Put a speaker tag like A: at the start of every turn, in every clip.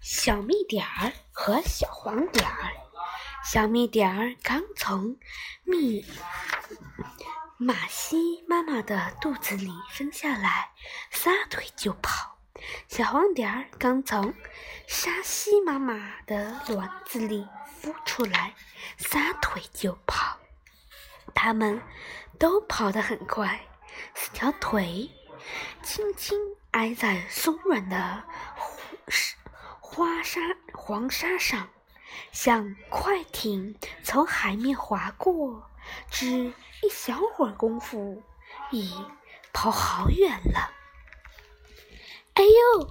A: 小蜜点儿和小黄点儿。小蜜点儿刚从蜜马西妈妈的肚子里生下来，撒腿就跑。小黄点儿刚从沙西妈妈的卵子里孵出来，撒腿就跑。它们都跑得很快，四条腿轻轻挨在松软的花沙黄沙上，像快艇从海面划过，只一小会儿功夫，已跑好远了。哎呦！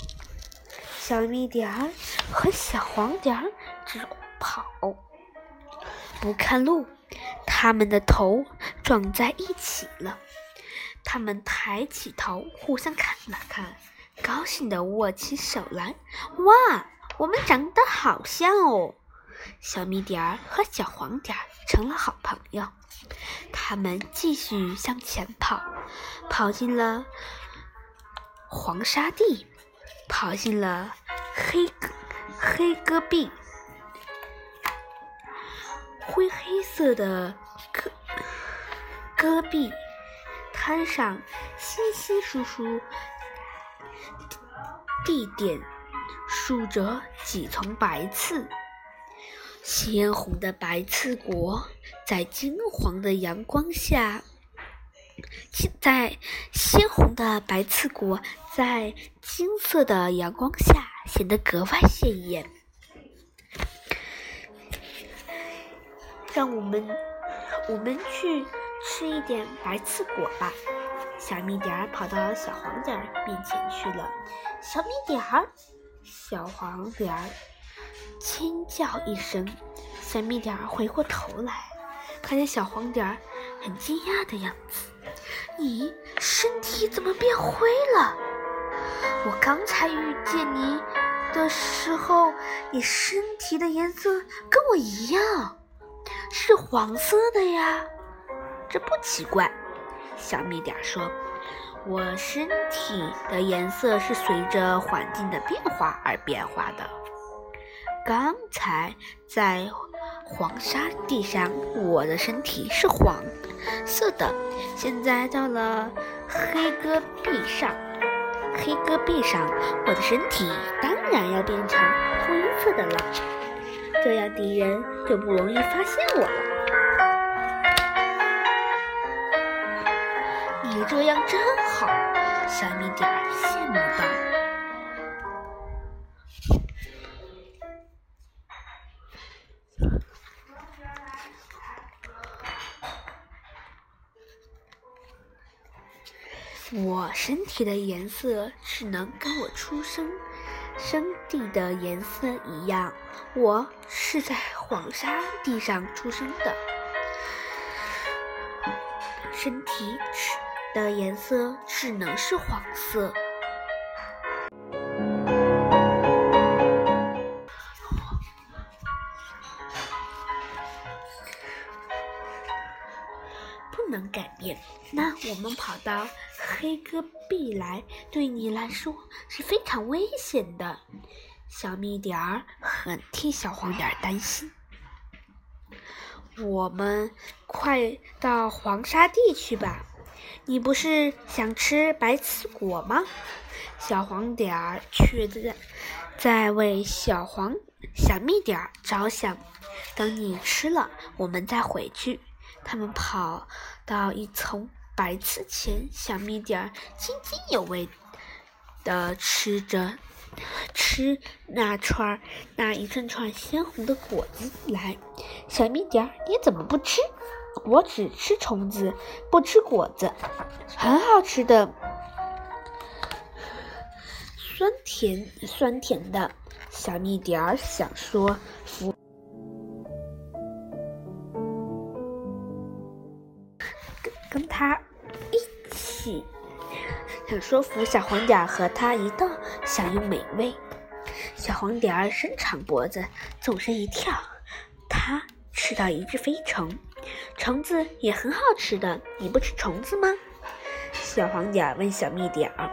A: 小绿点儿和小黄点儿直跑，不看路，他们的头撞在一起了。他们抬起头，互相看了看，高兴地握起手来。哇，我们长得好像哦！小米点儿和小黄点儿成了好朋友。他们继续向前跑，跑进了。黄沙地，跑进了黑黑戈壁，灰黑色的戈戈壁滩上，稀稀疏疏地点竖着几丛白刺，鲜红的白刺果在金黄的阳光下。在鲜红的白刺果在金色的阳光下显得格外鲜艳。让我们，我们去吃一点白刺果吧。小蜜点儿跑到小黄点儿面前去了。小蜜点儿，小黄点儿轻叫一声。小蜜点儿回过头来，看见小黄点儿很惊讶的样子。你身体怎么变灰了？我刚才遇见你的时候，你身体的颜色跟我一样，是黄色的呀。这不奇怪，小蜜点儿说：“我身体的颜色是随着环境的变化而变化的。刚才在黄沙地上，我的身体是黄。”色的，现在到了黑戈壁上，黑戈壁上，我的身体当然要变成灰色的了，这样敌人就不容易发现我了。你这样真好，小米点儿羡慕道。我身体的颜色只能跟我出生生地的颜色一样。我是在黄沙地上出生的，身体是的颜色只能是黄色。不能改变。那我们跑到。黑戈壁来对你来说是非常危险的，小蜜点儿很替小黄点儿担心。我们快到黄沙地去吧，你不是想吃白刺果吗？小黄点儿却在在为小黄小蜜点儿着想。等你吃了，我们再回去。他们跑到一丛。白刺前，小蜜点儿津津有味地吃着吃那串那一串串鲜红的果子来。小蜜点儿，你怎么不吃？我只吃虫子，不吃果子，很好吃的，酸甜酸甜的。小蜜点儿想说服跟跟他。想说服小黄点儿和他一道享用美味。小黄点儿伸长脖子，纵身一跳，它吃到一只飞虫。虫子也很好吃的，你不吃虫子吗？小黄点儿问小蜜点儿：“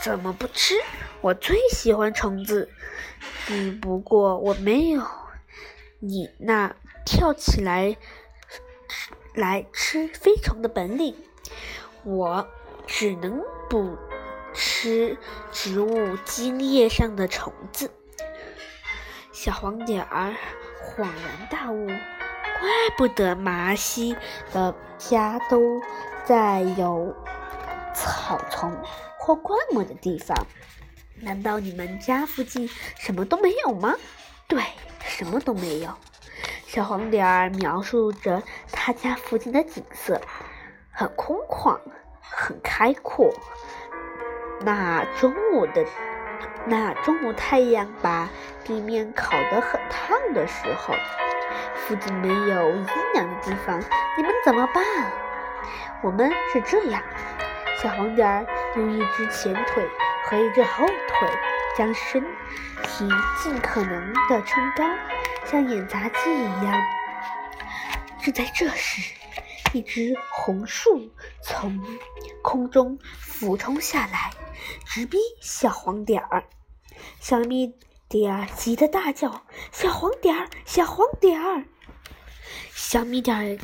A: 怎么不吃？我最喜欢虫子，只不过我没有你那跳起来来吃飞虫的本领，我只能捕吃植物茎叶上的虫子。小黄点儿恍然大悟，怪不得麻西的家都在有草丛或灌木的地方。难道你们家附近什么都没有吗？对，什么都没有。小黄点儿描述着他家附近的景色，很空旷，很开阔。那中午的。那中午太阳把地面烤得很烫的时候，附近没有阴凉的地方，你们怎么办？我们是这样：小黄点儿用一只前腿和一只后腿将身体尽可能的撑高，像演杂技一样。就在这时，一只红树从空中俯冲下来，直逼小黄点儿。小蜜点儿急得大叫：“小黄点儿，小黄点儿！”小蜜点儿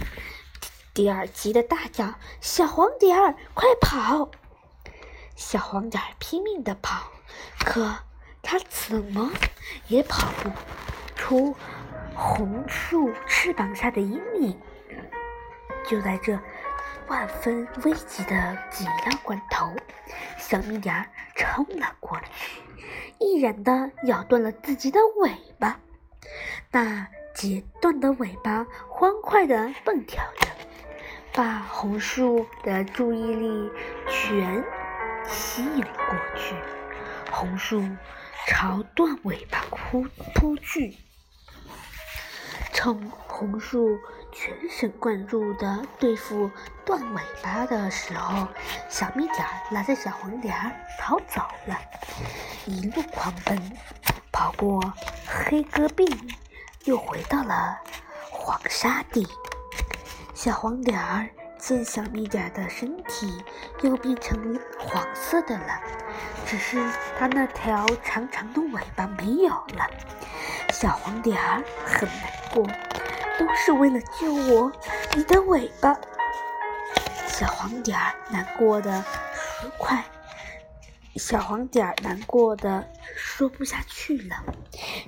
A: 点儿急得大叫：“小黄点儿，快跑！”小黄点儿拼命地跑，可它怎么也跑不出红树翅膀下的阴影。就在这万分危急的紧要关头，小蜜点儿冲了过去。毅然的咬断了自己的尾巴，那截断的尾巴欢快地蹦跳着，把红树的注意力全吸引了过去。红树朝断尾巴扑扑去。从红树全神贯注地对付断尾巴的时候，小蜜点儿拉着小黄点儿逃走了，一路狂奔，跑过黑戈壁，又回到了黄沙地。小黄点儿见小蜜点儿的身体又变成黄色的了，只是它那条长长的尾巴没有了。小黄点儿很难过，都是为了救我，你的尾巴。小黄点儿难过的说：“快！”小黄点儿难过的说不下去了。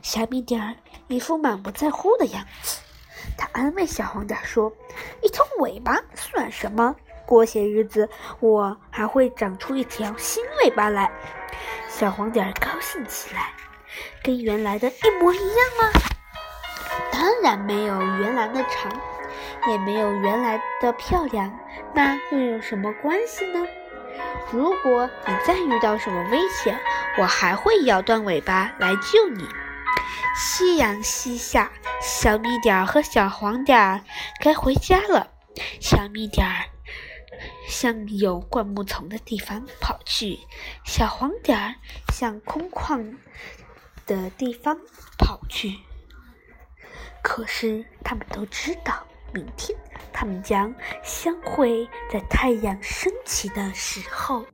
A: 小米点儿一副满不在乎的样子，他安慰小黄点儿说：“一条尾巴算什么？过些日子我还会长出一条新尾巴来。”小黄点儿高兴起来。跟原来的一模一样吗？当然没有原来的长，也没有原来的漂亮，那又有什么关系呢？如果你再遇到什么危险，我还会咬断尾巴来救你。夕阳西下，小蜜点儿和小黄点儿该回家了。小蜜点儿向有灌木丛的地方跑去，小黄点儿向空旷。的地方跑去，可是他们都知道，明天他们将相会在太阳升起的时候。